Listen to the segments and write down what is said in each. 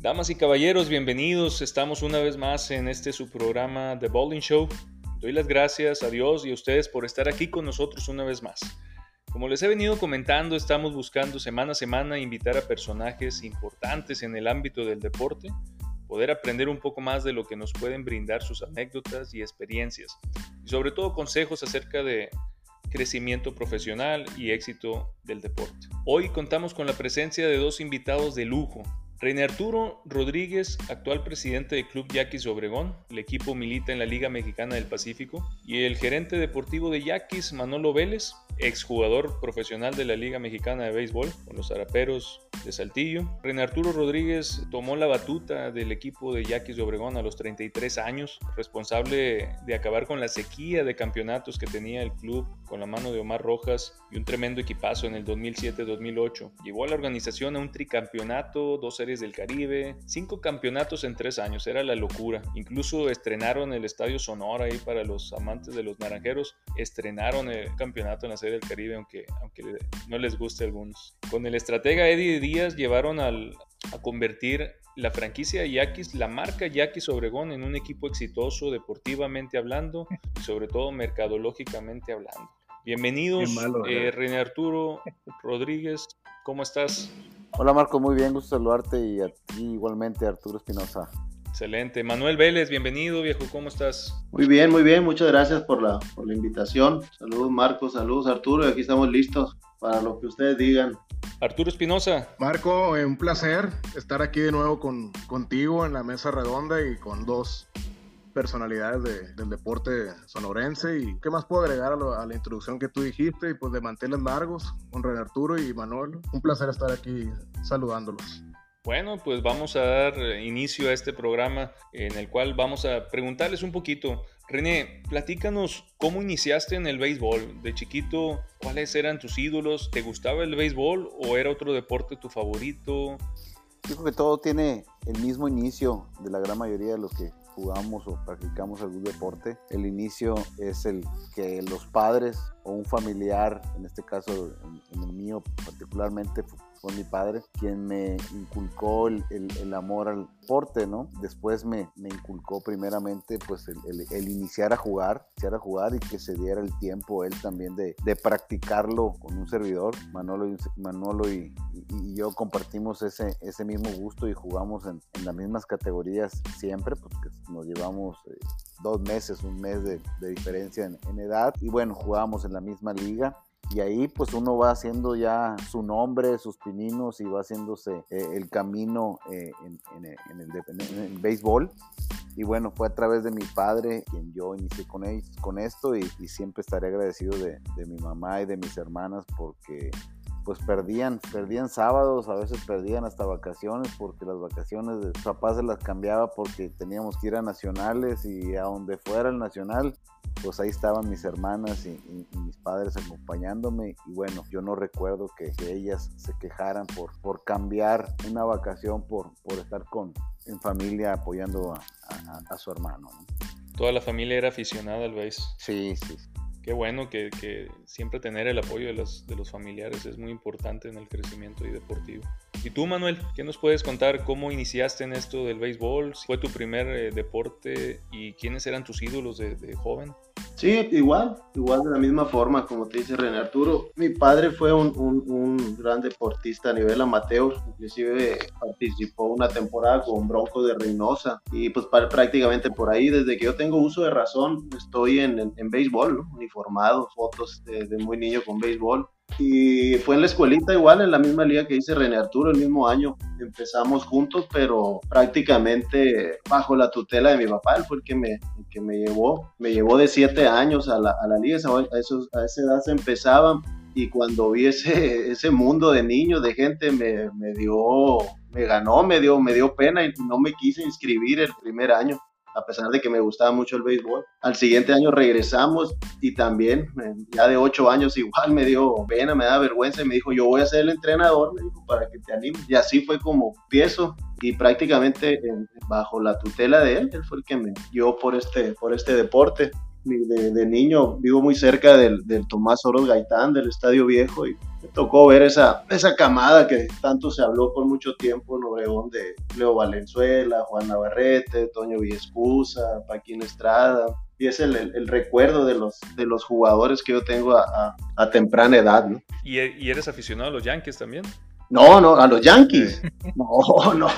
Damas y caballeros, bienvenidos. Estamos una vez más en este su programa The Bowling Show. Doy las gracias a Dios y a ustedes por estar aquí con nosotros una vez más. Como les he venido comentando, estamos buscando semana a semana invitar a personajes importantes en el ámbito del deporte, poder aprender un poco más de lo que nos pueden brindar sus anécdotas y experiencias, y sobre todo consejos acerca de crecimiento profesional y éxito del deporte. Hoy contamos con la presencia de dos invitados de lujo, René Arturo Rodríguez, actual presidente del Club Yaquis Obregón, el equipo milita en la Liga Mexicana del Pacífico, y el gerente deportivo de Yaquis, Manolo Vélez, exjugador profesional de la Liga Mexicana de Béisbol con los Araperos de Saltillo. René Arturo Rodríguez tomó la batuta del equipo de Yaquis de Obregón a los 33 años, responsable de acabar con la sequía de campeonatos que tenía el club con la mano de Omar Rojas y un tremendo equipazo en el 2007-2008. Llevó a la organización a un tricampeonato, dos series del Caribe, cinco campeonatos en tres años, era la locura. Incluso estrenaron el Estadio Sonora ahí para los amantes de los naranjeros, estrenaron el campeonato en la serie del Caribe, aunque, aunque no les guste a algunos. Con el estratega Eddie Díaz llevaron al, a convertir la franquicia Yaquis, la marca Yaquis Obregón en un equipo exitoso deportivamente hablando y sobre todo mercadológicamente hablando. Bienvenidos, eh, René Arturo Rodríguez, ¿cómo estás? Hola Marco, muy bien, gusto saludarte y a ti igualmente Arturo Espinosa. Excelente. Manuel Vélez, bienvenido viejo, ¿cómo estás? Muy bien, muy bien, muchas gracias por la, por la invitación. Saludos Marco, saludos Arturo, y aquí estamos listos para lo que ustedes digan. Arturo Espinosa. Marco, eh, un placer estar aquí de nuevo con, contigo en la mesa redonda y con dos personalidades del deporte sonorense y qué más puedo agregar a, la introducción que tú dijiste y pues de manteles largos con René Arturo y Manuel. Un placer estar aquí saludándolos. Bueno, pues vamos a dar inicio a este programa en el cual vamos a preguntarles un poquito. René, platícanos cómo iniciaste en el béisbol. De chiquito, ¿cuáles eran tus ídolos? ¿Te gustaba el béisbol o era otro deporte tu favorito? Yo creo que todo tiene el mismo inicio de la gran mayoría de los que jugamos o practicamos algún deporte, el inicio es el que los padres o un familiar, en este caso en, el mío particularmente fue mi padre, quien me inculcó el, el, amor al deporte, ¿no? Después me, me inculcó primeramente pues el, el, iniciar a jugar, iniciar a jugar y que se diera el tiempo él también de, de practicarlo con un servidor. Manolo y, Manolo y, y, yo compartimos ese, ese mismo gusto y jugamos en, en las mismas categorías siempre, porque nos llevamos... Eh, dos meses, un mes de, de diferencia en, en, edad y bueno, jugábamos en la misma liga y ahí pues uno va haciendo ya su nombre, sus pininos y va haciéndose eh, el camino eh, en, el, béisbol. Y bueno, fue a través de mi padre quien yo inicié con, esto y, siempre estaré agradecido de, de mi mamá y de mis hermanas porque pues perdían, perdían sábados, a veces perdían hasta vacaciones, porque las vacaciones de papás se las cambiaba porque teníamos que ir a nacionales y a donde fuera el nacional, pues ahí estaban mis hermanas y, mis padres acompañándome y bueno, yo no recuerdo que, ellas se quejaran por, por cambiar una vacación por, por estar con, en familia apoyando a, su hermano. Toda la familia era aficionada al béis. Sí, sí qué bueno que, siempre tener el apoyo de los, de los familiares es muy importante en el crecimiento y deportivo. Y tú, Manuel, ¿qué nos puedes contar? ¿Cómo iniciaste en esto del béisbol? ¿Fue tu primer eh, deporte? ¿Y quiénes eran tus ídolos de, de, joven? Sí, igual, igual de la misma forma, como te dice René Arturo. Mi padre fue un, gran deportista a nivel amateur, inclusive participó una temporada con Bronco de Reynosa. Y pues prácticamente por ahí, desde que yo tengo uso de razón, estoy en, en, béisbol, uniformado, fotos de, de muy niño con béisbol. Y fue en la escuelita igual, en la misma liga que dice René Arturo, el mismo año. Empezamos juntos, pero prácticamente bajo la tutela de mi papá, él fue el que me, que me llevó. Me llevó de siete años a la, a la liga, a, esos, a esa edad se empezaba. Y cuando vi ese, ese mundo de niños, de gente, me, me dio, me ganó, me dio, me dio pena y no me quise inscribir el primer año a pesar de que me gustaba mucho el béisbol. Al siguiente año regresamos y también, eh, ya de ocho años, igual me dio pena, me da vergüenza y me dijo, yo voy a ser el entrenador, me dijo, para que te animes. Y así fue como empiezo y prácticamente bajo la tutela de él, él fue el que me dio por este, por este deporte. De, niño vivo muy cerca del, del Tomás Oros Gaitán, del Estadio Viejo, y tocó ver esa, esa camada que tanto se habló por mucho tiempo en Obregón de Leo Valenzuela, Juan Navarrete, Toño Villescusa, Paquín Estrada. Y es el, el, recuerdo de los, de los jugadores que yo tengo a, temprana edad. ¿Y, ¿Y eres aficionado a los Yankees también? No, no, a los Yankees. No, no.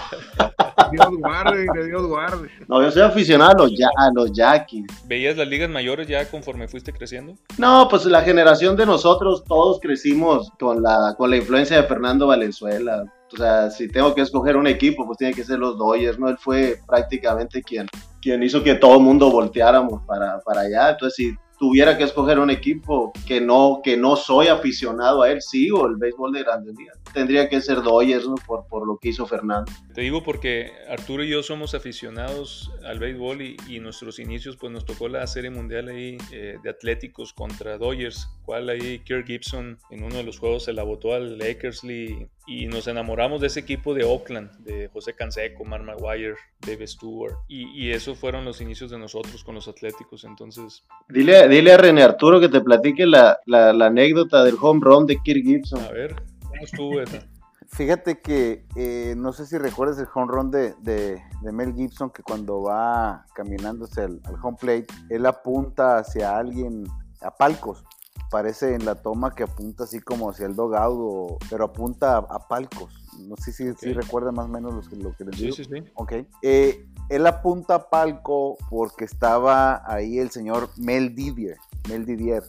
Dios guarde, que Dios guarde. No, yo soy aficionado a los, a los Yankees. ¿Veías las ligas mayores ya conforme fuiste creciendo? No, pues la generación de nosotros todos crecimos con la, con la influencia de Fernando Valenzuela. O sea, si tengo que escoger un equipo, pues tiene que ser los Dodgers, ¿no? Él fue prácticamente quien, quien hizo que todo el mundo volteáramos para, para allá. Entonces, si tuviera que escoger un equipo que no, que no soy aficionado a él, sigo el béisbol de grandes ligas. Tendría que ser Dodgers ¿no? por, por lo que hizo Fernando. Te digo porque Arturo y yo somos aficionados al béisbol y, y nuestros inicios pues nos tocó la serie mundial ahí eh, de Atléticos contra Dodgers, cual ahí Kirk Gibson en uno de los juegos se la botó al Lakers y nos enamoramos de ese equipo de Oakland, de José Canseco, Mark Maguire, Dave Stewart. Y, y eso fueron los inicios de nosotros con los Atléticos. Entonces. Dile, dile a René Arturo que te platique la, la, la anécdota del home run de Kirk Gibson. A ver, ¿cómo estuvo esa? Fíjate que eh, no sé si recuerdas el home run de, de, de, Mel Gibson, que cuando va caminándose al, al home plate, él apunta hacia alguien, a palcos parece en la toma que apunta así como hacia el dogado, pero apunta a, a, palcos. No sé si, okay. si recuerda más o menos lo que, lo que les digo. Sí, sí, sí. Ok. Eh, él apunta a palco porque estaba ahí el señor Mel Didier. Mel Didier.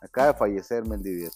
Acaba de fallecer Mel Didier.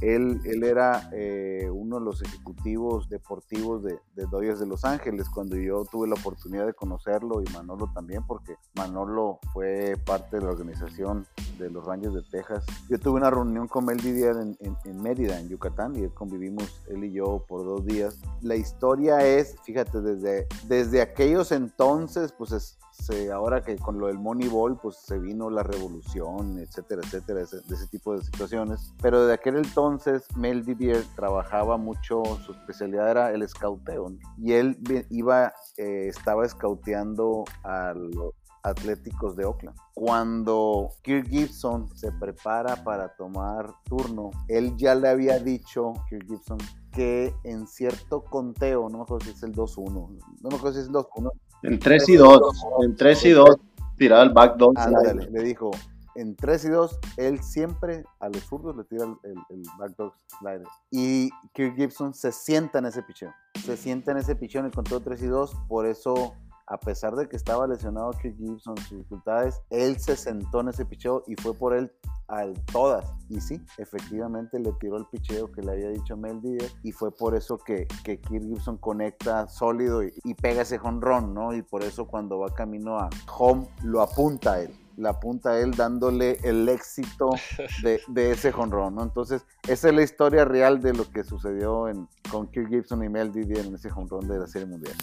Él, era eh, uno de los ejecutivos deportivos de, de, Dodgers de Los Ángeles cuando yo tuve la oportunidad de conocerlo y Manolo también, porque Manolo fue parte de la organización de los Rangers de Texas. Yo tuve una reunión con Mel Didier en Mérida, en Yucatán, y convivimos él y yo por dos días. La historia es, fíjate, desde, desde aquellos entonces, pues es, se, ahora que con lo del Moneyball, pues se vino la revolución, etcétera, etcétera, ese, de ese tipo de situaciones. Pero de aquel entonces, Mel Didier trabajaba mucho, su especialidad era el escauteo, y él iba, eh, estaba escauteando a los Atléticos de Oakland. Cuando Kirk Gibson se prepara para tomar turno, él ya le había dicho, Kirk Gibson, que en cierto conteo, no me acuerdo si es el 2-1, no me acuerdo si es el 2-1, en 3 y 2, en 3 y 2, tiraba el back. Ándale, le dijo, en 3 y 2, él siempre a los zurdos le tira el, el, back dog slider. Y Kirk Gibson se sienta en ese picheo. Se sienta en ese picheo en el conteo 3 y 2, por eso a pesar de que estaba lesionado Kirk Gibson, sus dificultades, él se sentó en ese picheo y fue por él al todas. Y sí, efectivamente le tiró el picheo que le había dicho Mel Díaz y fue por eso que, que Kirk Gibson conecta sólido y, y pega ese jonrón, ¿no? Y por eso cuando va camino a home lo apunta a él la apunta a él dándole el éxito de, de ese jonrón, ¿no? Entonces, esa es la historia real de lo que sucedió en, con Kirk Gibson y Mel Didier en ese jonrón de la Serie Mundial.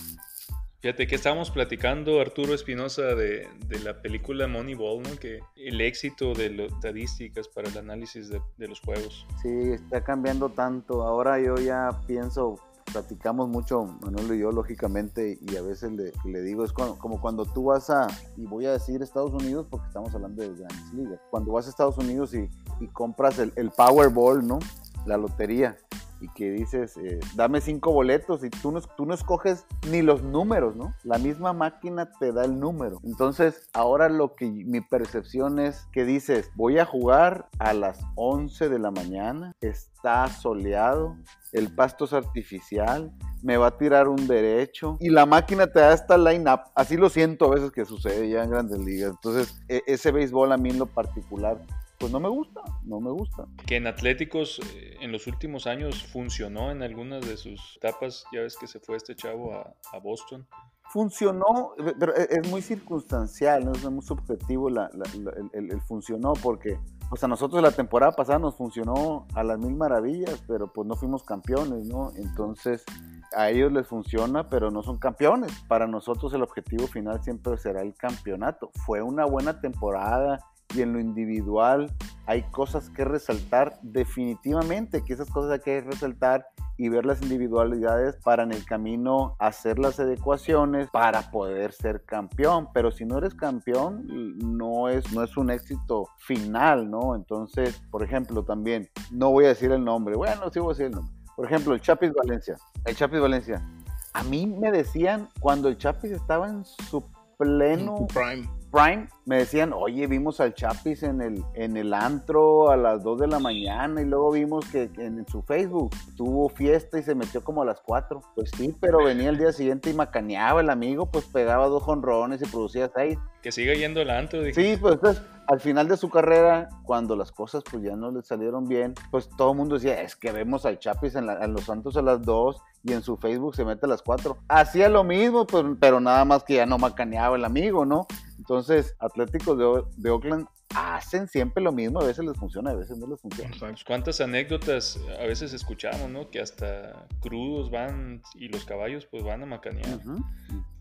Fíjate que estábamos platicando, Arturo Espinosa, de, de, la película Moneyball, ¿no? Que el éxito de las estadísticas para el análisis de, los juegos. Sí, está cambiando tanto. Ahora yo ya pienso, platicamos mucho, Manuel y yo, lógicamente, y a veces le, le digo, es como, cuando tú vas a, y voy a decir Estados Unidos porque estamos hablando de grandes ligas, cuando vas a Estados Unidos y, y compras el, el Powerball, ¿no? La lotería y que dices, eh, dame cinco boletos y tú no, tú no escoges ni los números, ¿no? La misma máquina te da el número. Entonces, ahora lo que mi percepción es que dices, voy a jugar a las 11 de la mañana, está soleado, el pasto es artificial, me va a tirar un derecho y la máquina te da esta line-up. Así lo siento a veces que sucede ya en grandes ligas. Entonces, e ese béisbol a mí en lo particular pues no me gusta, no me gusta. Que en Atléticos eh, en los últimos años funcionó en algunas de sus etapas, ya ves que se fue este chavo a, a Boston. Funcionó, pero e, es muy circunstancial, ¿no? es muy subjetivo la, la, la, el, el, funcionó porque pues a nosotros la temporada pasada nos funcionó a las mil maravillas, pero pues no fuimos campeones, ¿no? Entonces a ellos les funciona, pero no son campeones. Para nosotros el objetivo final siempre será el campeonato. Fue una buena temporada y en lo individual hay cosas que resaltar definitivamente, que esas cosas hay que resaltar y ver las individualidades para en el camino hacer las adecuaciones para poder ser campeón. Pero si no eres campeón, no es, no es un éxito final, ¿no? Entonces, por ejemplo, también, no voy a decir el nombre, bueno, sí voy a decir el nombre. Por ejemplo, el Chapis Valencia. El Chapis Valencia. A mí me decían cuando el Chapis estaba en su pleno Prime. Prime, me decían, oye, vimos al Chapis en el, en el antro a las 2 de la mañana y luego vimos que en, su Facebook tuvo fiesta y se metió como a las 4. Pues sí, pero venía el día siguiente y macaneaba el amigo, pues pegaba dos jonrones y producía seis. Que siga yendo el antro. Sí, pues entonces, al final de su carrera, cuando las cosas pues ya no le salieron bien, pues todo el mundo decía, es que vemos al Chapis en, en los Santos a las 2 y en su Facebook se mete a las 4. Hacía lo mismo, pues, pero nada más que ya no macaneaba el amigo, ¿no? Entonces, Atléticos de, de, Oakland hacen siempre lo mismo, a veces les funciona, a veces no les funciona. Pues, ¿Cuántas anécdotas a veces escuchamos, no? Que hasta crudos van y los caballos pues van a macanear.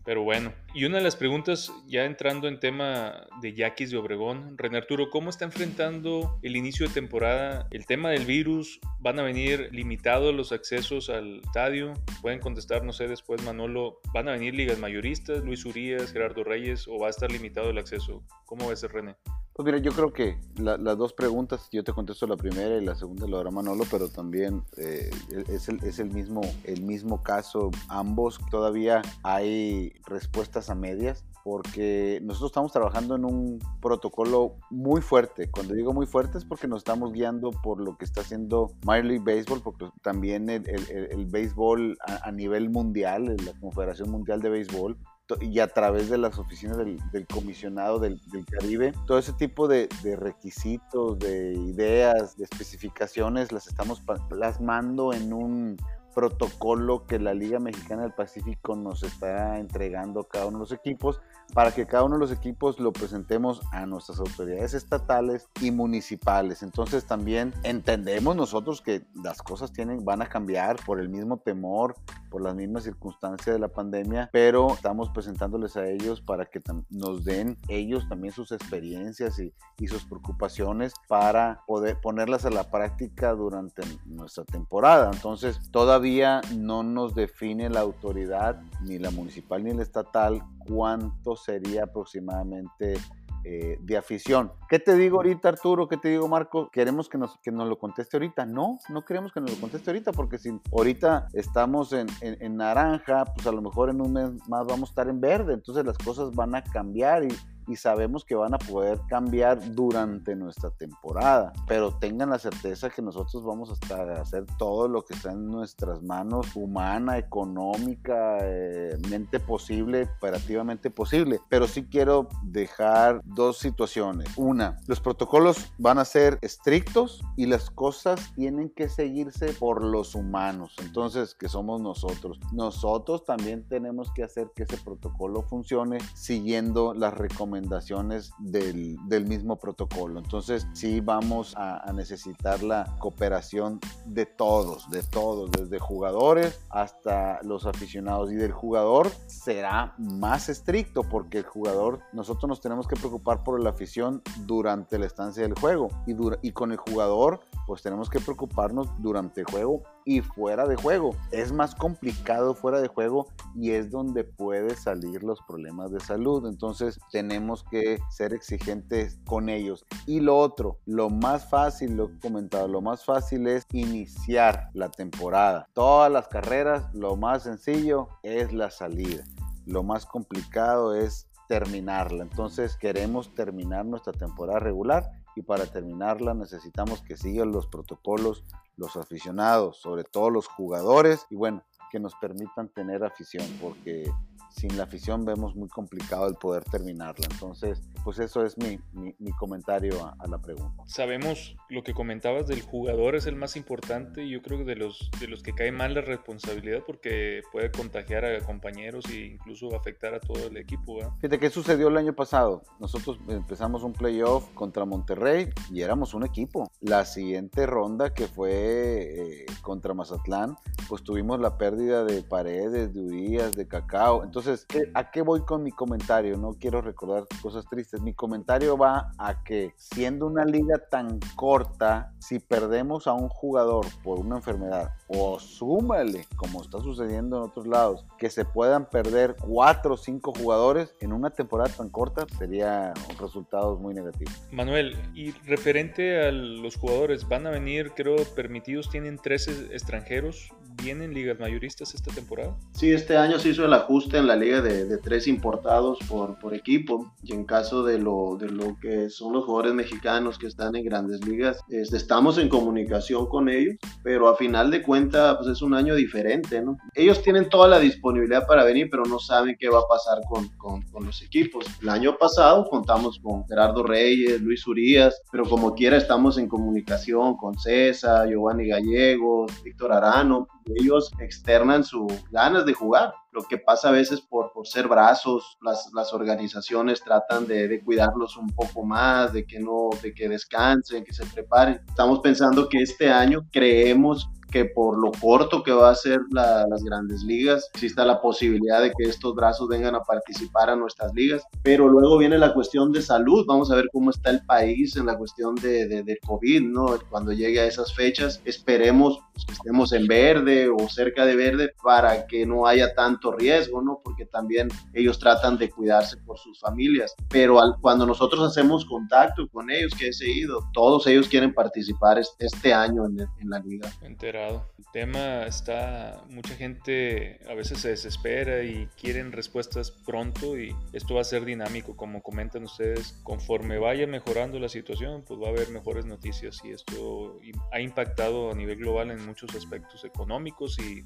Pero bueno, y una de las preguntas, ya entrando en tema de Yaquis de Obregón, René Arturo, ¿cómo está enfrentando el inicio de temporada el tema del virus? ¿Van a venir limitados los accesos al estadio? Pueden contestar, no sé, después Manolo, ¿van a venir ligas mayoristas, Luis Urias, Gerardo Reyes, o va a estar limitado el acceso? ¿Cómo ser René? Pues mira, yo creo que las dos preguntas, yo te contesto la primera y la segunda lo hará Manolo, pero también eh, es, el, es el, mismo, el mismo caso. Ambos todavía hay respuestas a medias porque nosotros estamos trabajando en un protocolo muy fuerte. Cuando digo muy fuerte es porque nos estamos guiando por lo que está haciendo Major League Baseball, porque también el, el, el béisbol a, a nivel mundial, la Confederación Mundial de Béisbol, y a través de las oficinas del, comisionado del, Caribe, todo ese tipo de, de, requisitos, de ideas, de especificaciones, las estamos plasmando en un protocolo que la Liga Mexicana del Pacífico nos está entregando cada uno de los equipos para que cada uno de los equipos lo presentemos a nuestras autoridades estatales y municipales. Entonces también entendemos nosotros que las cosas tienen, van a cambiar por el mismo temor, por las mismas circunstancias de la pandemia, pero estamos presentándoles a ellos para que nos den ellos también sus experiencias y, y sus preocupaciones para poder ponerlas a la práctica durante nuestra temporada. Entonces todavía no nos define la autoridad, ni la municipal ni la estatal, cuánto sería aproximadamente eh, de afición. ¿Qué te digo ahorita, Arturo? ¿Qué te digo, Marco? ¿Queremos que nos, que nos lo conteste ahorita? No, no queremos que nos lo conteste ahorita, porque si ahorita estamos en, en naranja, pues a lo mejor en un mes más vamos a estar en verde, entonces las cosas van a cambiar y y sabemos que van a poder cambiar durante nuestra temporada. Pero tengan la certeza que nosotros vamos a hacer todo lo que está en nuestras manos, humana, económica, eh, mente posible, operativamente posible. Pero sí quiero dejar dos situaciones. Una, los protocolos van a ser estrictos y las cosas tienen que seguirse por los humanos. Entonces, que somos nosotros. Nosotros también tenemos que hacer que ese protocolo funcione siguiendo las recomendaciones recomendaciones del, del mismo protocolo. Entonces sí vamos a, necesitar la cooperación de todos, de todos, desde jugadores hasta los aficionados. Y del jugador será más estricto porque el jugador, nosotros nos tenemos que preocupar por la afición durante la estancia del juego. Y, y con el jugador, pues tenemos que preocuparnos durante el juego y fuera de juego. Es más complicado fuera de juego y es donde puede salir los problemas de salud. Entonces tenemos que ser exigentes con ellos. Y lo otro, lo más fácil, lo he comentado, lo más fácil es iniciar la temporada. Todas las carreras, lo más sencillo es la salida. Lo más complicado es terminarla. Entonces queremos terminar nuestra temporada regular y para terminarla necesitamos que sigan los protocolos los aficionados, sobre todo los jugadores y bueno, que nos permitan tener afición porque sin la afición vemos muy complicado el poder terminarla. Entonces, pues eso es mi, mi, comentario a, la pregunta. Sabemos lo que comentabas del jugador es el más importante y yo creo que de los, de los que cae mal la responsabilidad porque puede contagiar a compañeros e incluso afectar a todo el equipo. Fíjate, ¿qué sucedió el año pasado? Nosotros empezamos un playoff contra Monterrey y éramos un equipo. La siguiente ronda que fue eh, contra Mazatlán, pues tuvimos la pérdida de paredes, de Urias, de Cacao. Entonces, Entonces, ¿a qué voy con mi comentario? No quiero recordar cosas tristes. Mi comentario va a que siendo una liga tan corta, si perdemos a un jugador por una enfermedad o súmale, como está sucediendo en otros lados, que se puedan perder cuatro o cinco jugadores en una temporada tan corta, sería un resultado muy negativo. Manuel, y referente a los jugadores, van a venir, creo, permitidos, tienen 13 extranjeros, ¿vienen ligas mayoristas esta temporada? Sí, este año se hizo el ajuste en la liga de, tres importados por, por equipo, y en caso de lo, de lo que son los jugadores mexicanos que están en grandes ligas, este, estamos en comunicación con ellos, pero a final de cuentas, pues es un año diferente, ¿no? Ellos tienen toda la disponibilidad para venir, pero no saben qué va a pasar con, con, con los equipos. El año pasado contamos con Gerardo Reyes, Luis Urias, pero como quiera estamos en comunicación con César, Giovanni Gallegos, Víctor Arano, ellos externan sus ganas de jugar. Lo que pasa a veces por, por ser brazos, las, las organizaciones tratan de, de, cuidarlos un poco más, de que no, de que descansen, que se preparen. Estamos pensando que este año creemos que por lo corto que va a ser las grandes ligas, exista la posibilidad de que estos brazos vengan a participar a nuestras ligas. Pero luego viene la cuestión de salud, vamos a ver cómo está el país en la cuestión de, de, COVID, ¿no? Cuando llegue a esas fechas, esperemos que estemos en verde o cerca de verde para que no haya tanto riesgo, ¿no? Porque también ellos tratan de cuidarse por sus familias. Pero al, cuando nosotros hacemos contacto con ellos, que he seguido, todos ellos quieren participar este, este año en, en la liga. El tema está, mucha gente a veces se desespera y quieren respuestas pronto y esto va a ser dinámico, como comentan ustedes, conforme vaya mejorando la situación, pues va a haber mejores noticias y esto ha impactado a nivel global en muchos aspectos económicos y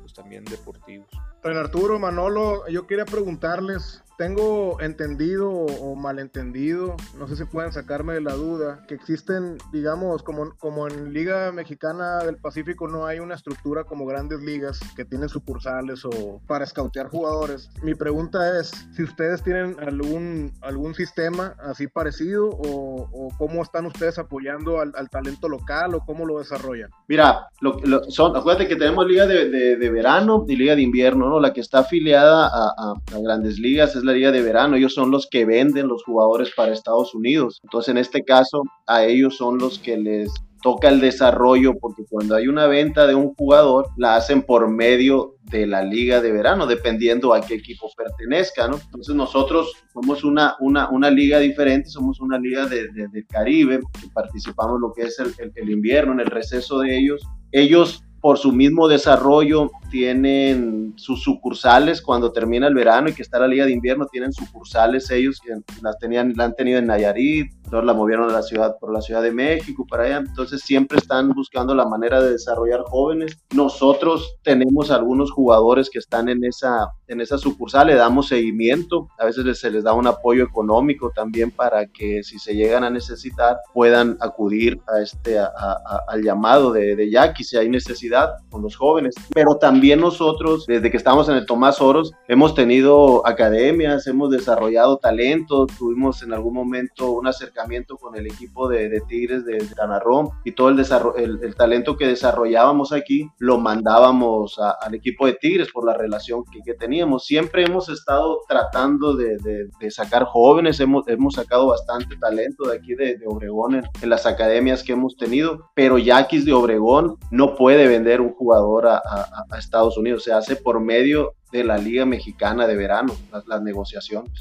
pues también deportivos. Don Arturo, Manolo, yo quería preguntarles, tengo entendido o malentendido, no sé si pueden sacarme de la duda, que existen, digamos, como, como en Liga Mexicana del Pacífico no hay una estructura como grandes ligas que tienen sucursales o para escautear jugadores. Mi pregunta es si ustedes tienen algún, algún sistema así parecido o, o cómo están ustedes apoyando al, al, talento local o cómo lo desarrollan. Mira, lo, lo, son, acuérdate que tenemos liga de, de, de, verano y liga de invierno, ¿no? La que está afiliada a, a, a grandes ligas es la liga de verano, ellos son los que venden los jugadores para Estados Unidos. Entonces, en este caso, a ellos son los que les toca el desarrollo, porque cuando hay una venta de un jugador, la hacen por medio de la liga de verano, dependiendo a qué equipo pertenezca, ¿no? Entonces nosotros somos una, una, una liga diferente, somos una liga de, de, del Caribe, que participamos en lo que es el, el, el invierno, en el receso de ellos. Ellos por su mismo desarrollo tienen sus sucursales cuando termina el verano y que está la liga de invierno tienen sucursales ellos que las tenían la han tenido en Nayarit entonces la movieron a la ciudad por la ciudad de México para allá. Entonces siempre están buscando la manera de desarrollar jóvenes. Nosotros tenemos algunos jugadores que están en esa en esa sucursal le damos seguimiento. A veces se les da un apoyo económico también para que si se llegan a necesitar puedan acudir a este a, a, al llamado de, de Jackie si hay necesidad con los jóvenes, pero también nosotros, desde que estamos en el Tomás Oros, hemos tenido academias, hemos desarrollado talento, tuvimos en algún momento un acercamiento con el equipo de, de Tigres de, de Canarrón y todo el, el, el, talento que desarrollábamos aquí lo mandábamos a, al equipo de Tigres por la relación que, que teníamos. Siempre hemos estado tratando de, de sacar jóvenes, hemos, hemos, sacado bastante talento de aquí de, Obregón en, en, las academias que hemos tenido, pero Yaquis de Obregón no puede vender un jugador a, a, a, Estados Unidos, se hace por medio de la Liga Mexicana de Verano, las, negociaciones.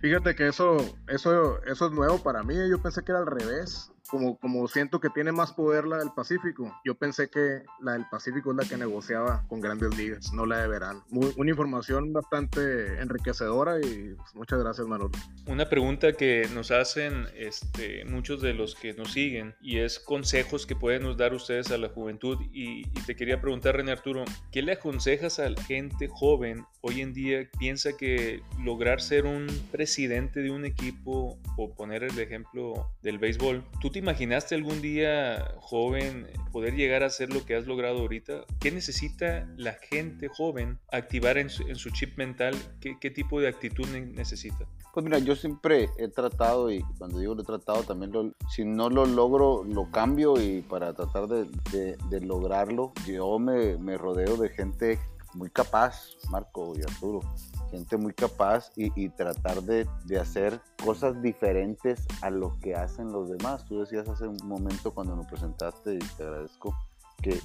Fíjate que eso, eso, eso es nuevo para mí, yo pensé que era al revés como, como siento que tiene más poder la del Pacífico, yo pensé que la del Pacífico es la que negociaba con grandes ligas, no la de verano. Muy, una información bastante enriquecedora y pues, muchas gracias, Manolo. Una pregunta que nos hacen este, muchos de los que nos siguen y es consejos que pueden dar ustedes a la juventud. Y, y te quería preguntar, René Arturo, ¿qué le aconsejas a la gente joven hoy en día? Piensa que lograr ser un presidente de un equipo, o poner el ejemplo del béisbol, ¿tú te imaginaste algún día, joven, poder llegar a hacer lo que has logrado ahorita? ¿Qué necesita la gente joven activar en su, chip mental? ¿Qué, ¿Qué, tipo de actitud necesita? Pues mira, yo siempre he tratado, y cuando digo lo he tratado, también lo, si no lo logro, lo cambio y para tratar de lograrlo, yo me, me rodeo de gente muy capaz, Marco y Arturo, gente muy capaz y, tratar de, de, hacer cosas diferentes a lo que hacen los demás. Tú decías hace un momento cuando nos presentaste y te agradezco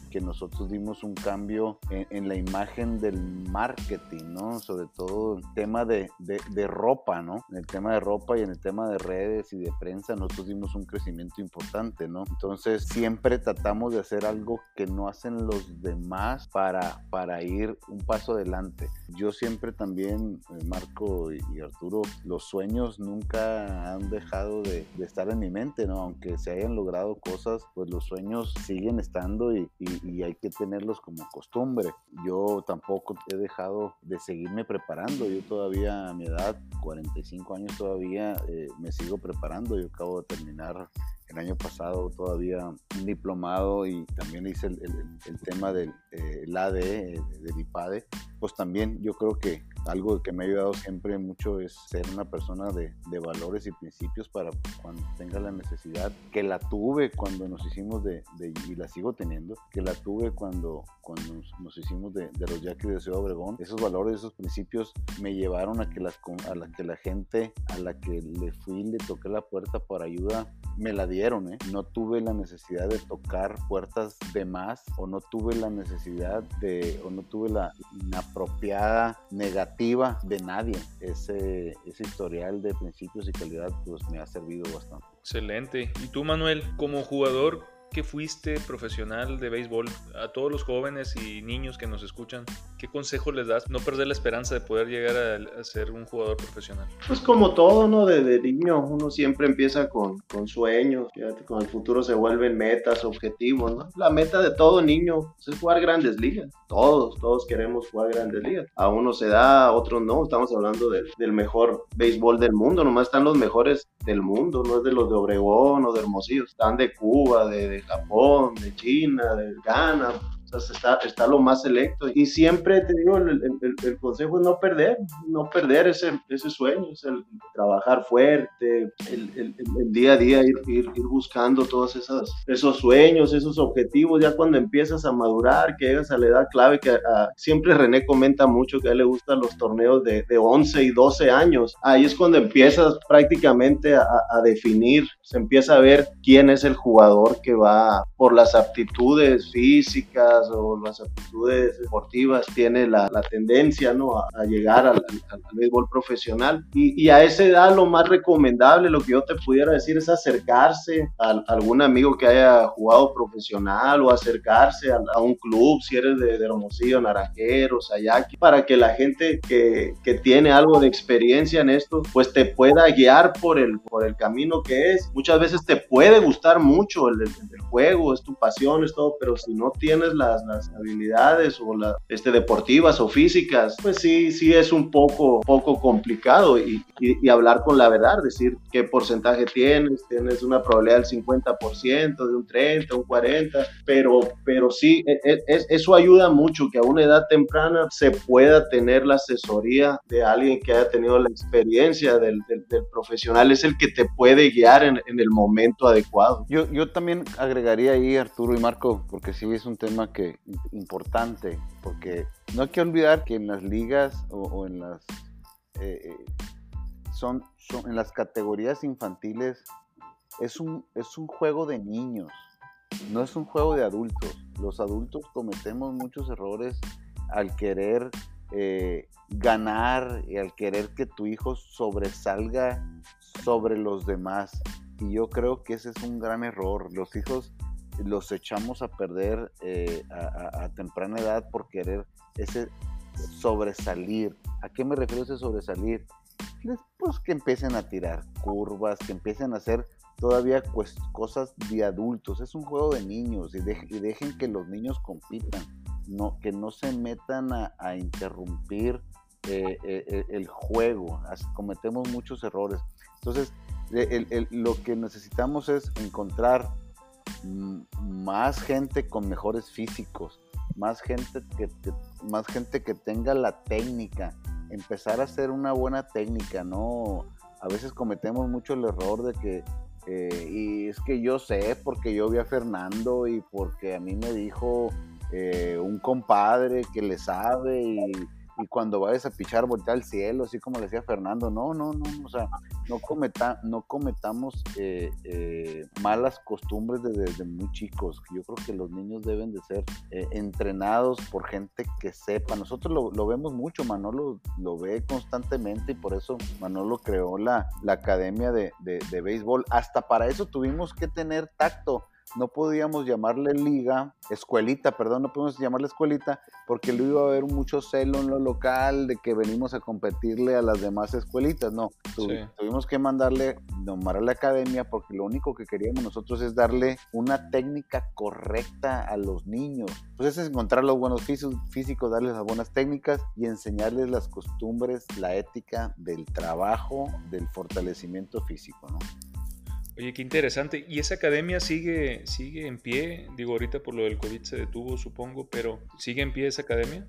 que, nosotros dimos un cambio en, la imagen del marketing, ¿no? Sobre todo el tema de, de, ropa, ¿no? En el tema de ropa y en el tema de redes y de prensa, nosotros dimos un crecimiento importante, ¿no? Entonces siempre tratamos de hacer algo que no hacen los demás para, para ir un paso adelante. Yo siempre también, eh, Marco y, Arturo, los sueños nunca han dejado de, de estar en mi mente, ¿no? Aunque se hayan logrado cosas, pues los sueños siguen estando y, y, hay que tenerlos como costumbre. Yo tampoco he dejado de seguirme preparando. Yo todavía a mi edad, 45 años todavía, eh, me sigo preparando. Yo acabo de terminar el año pasado todavía un diplomado y también hice el, tema del eh, ADE, eh, del IPADE, pues también yo creo que algo que me ha ayudado siempre mucho es ser una persona de, de, valores y principios para cuando tenga la necesidad, que la tuve cuando nos hicimos de, de y la sigo teniendo, que la tuve cuando, cuando nos, hicimos de, de, los Yaquis de Ciudad Obregón. Esos valores, esos principios me llevaron a que, la, a la que la gente a la que le fui, le toqué la puerta por ayuda, me la dieron, ¿eh? No tuve la necesidad de tocar puertas de más o no tuve la necesidad de, o no tuve la inapropiada negativa de nadie. Ese, ese historial de principios y calidad pues me ha servido bastante. Excelente. ¿Y tú, Manuel, como jugador, que fuiste profesional de béisbol, a todos los jóvenes y niños que nos escuchan, ¿qué consejo les das? No perder la esperanza de poder llegar a, ser un jugador profesional. Pues como todo, ¿no? Desde niño uno siempre empieza con, con sueños, fíjate, con el futuro se vuelven metas, objetivos, ¿no? La meta de todo niño pues, es jugar grandes ligas. Todos, todos queremos jugar grandes ligas. A unos se da, a otros no. Estamos hablando del mejor béisbol del mundo, nomás están los mejores del mundo, no es de los de Obregón o de Hermosillo, están de Cuba, de de Japón, de China, de Ghana, está, está lo más selecto. Y siempre te digo, el, el, consejo es no perder, no perder ese, ese sueño, es el trabajar fuerte, el, día a día ir, ir, buscando todos esos, esos sueños, esos objetivos. Ya cuando empiezas a madurar, que llegas a la edad clave, que siempre René comenta mucho que a él le gustan los torneos de, de 11 y 12 años. Ahí es cuando empiezas prácticamente a, a definir, se empieza a ver quién es el jugador que va por las aptitudes físicas o las aptitudes deportivas tiene la, tendencia ¿no? a, llegar al, béisbol profesional. Y, a esa edad lo más recomendable, lo que yo te pudiera decir es acercarse a, algún amigo que haya jugado profesional o acercarse a, un club, si eres de, de Hermosillo, Naranjeros, Ayaki, para que la gente que, que, tiene algo de experiencia en esto, pues te pueda guiar por el, por el camino que es. Muchas veces te puede gustar mucho el, el juego, es tu pasión, es todo, pero si no tienes la las, habilidades o las este, deportivas o físicas, pues sí, sí es un poco, poco complicado y, y, hablar con la verdad, decir qué porcentaje tienes, tienes una probabilidad del 50%, de un 30, un 40, pero, pero sí, e, e, eso ayuda mucho que a una edad temprana se pueda tener la asesoría de alguien que haya tenido la experiencia del, del, profesional, es el que te puede guiar en, en el momento adecuado. Yo, yo también agregaría ahí, Arturo y Marco, porque sí es un tema que importante, porque no hay que olvidar que en las ligas o, en las eh, eh, son, son, en las categorías infantiles es un, es un juego de niños, no es un juego de adultos. Los adultos cometemos muchos errores al querer eh, ganar y al querer que tu hijo sobresalga sobre los demás. Y yo creo que ese es un gran error. Los hijos los echamos a perder eh, a, temprana edad por querer ese sobresalir. ¿A qué me refiero ese sobresalir? Pues que empiecen a tirar curvas, que empiecen a hacer todavía pues, cosas de adultos. Es un juego de niños y, dejen que los niños compitan, no, que no se metan a, interrumpir eh, eh, el juego. cometemos muchos errores. Entonces, lo que necesitamos es encontrar más gente con mejores físicos, más gente que, más gente que tenga la técnica, empezar a hacer una buena técnica, ¿no? A veces cometemos mucho el error de que, eh, y es que yo sé porque yo vi a Fernando y porque a mí me dijo eh, un compadre que le sabe y y cuando vayas a pichar voltea al cielo, así como le decía Fernando, no, no, no, o sea, no, cometa, no cometamos eh, eh, malas costumbres desde, muy chicos. Yo creo que los niños deben de ser eh, entrenados por gente que sepa. Nosotros lo, vemos mucho, Manolo lo ve constantemente y por eso Manolo creó la, la academia de, de, de béisbol. Hasta para eso tuvimos que tener tacto no podíamos llamarle liga, escuelita, perdón, no podemos llamarle escuelita, porque luego iba a haber mucho celo en lo local de que venimos a competirle a las demás escuelitas, no, tuvimos que mandarle, nomar a la academia, porque lo único que queríamos nosotros es darle una técnica correcta a los niños, pues es encontrar los buenos físicos, darles las buenas técnicas y enseñarles las costumbres, la ética del trabajo, del fortalecimiento físico, ¿no? Oye, qué interesante. ¿Y esa academia sigue, sigue en pie? Digo, ahorita por lo del COVID se detuvo, supongo, pero ¿sigue en pie esa academia?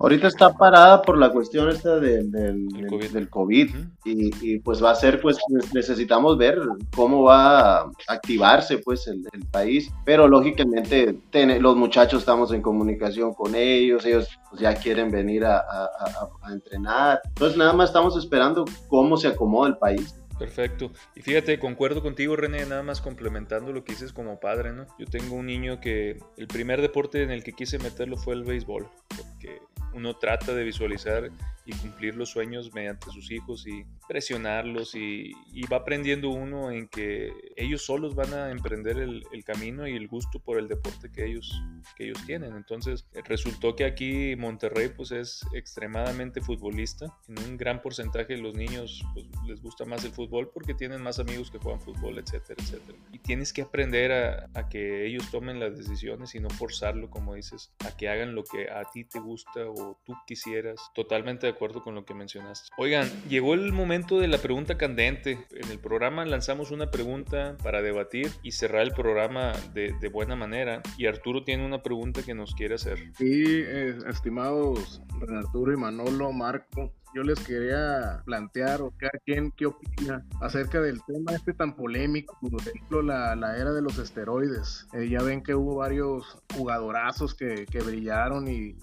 Ahorita está parada por la cuestión esta del, del, COVID, y, pues va a ser, pues necesitamos ver cómo va a activarse pues el, país, pero lógicamente los muchachos estamos en comunicación con ellos, ellos pues, ya quieren venir a, a entrenar, entonces nada más estamos esperando cómo se acomoda el país. Perfecto. Y fíjate, concuerdo contigo, René, nada más complementando lo que dices como padre, ¿no? Yo tengo un niño que el primer deporte en el que quise meterlo fue el béisbol, porque uno trata de visualizar y cumplir los sueños mediante sus hijos y presionarlos y, va aprendiendo uno en que ellos solos van a emprender el, camino y el gusto por el deporte que ellos, que ellos tienen. Entonces resultó que aquí Monterrey pues es extremadamente futbolista. En un gran porcentaje de los niños pues, les gusta más el fútbol porque tienen más amigos que juegan fútbol, etcétera, etcétera. Y tienes que aprender a, a que ellos tomen las decisiones y no forzarlo, como dices, a que hagan lo que a ti te gusta o tú quisieras. Totalmente de acuerdo con lo que mencionaste. Oigan, llegó el momento de la pregunta candente. En el programa lanzamos una pregunta para debatir y cerrar el programa de, buena manera. Y Arturo tiene una pregunta que nos quiere hacer. Sí, eh, estimados Arturo y Manolo, Marco, yo les quería plantear, o cada quien qué opina acerca del tema este tan polémico, por ejemplo, la, la era de los esteroides. Eh, ya ven que hubo varios jugadorazos que, que brillaron y,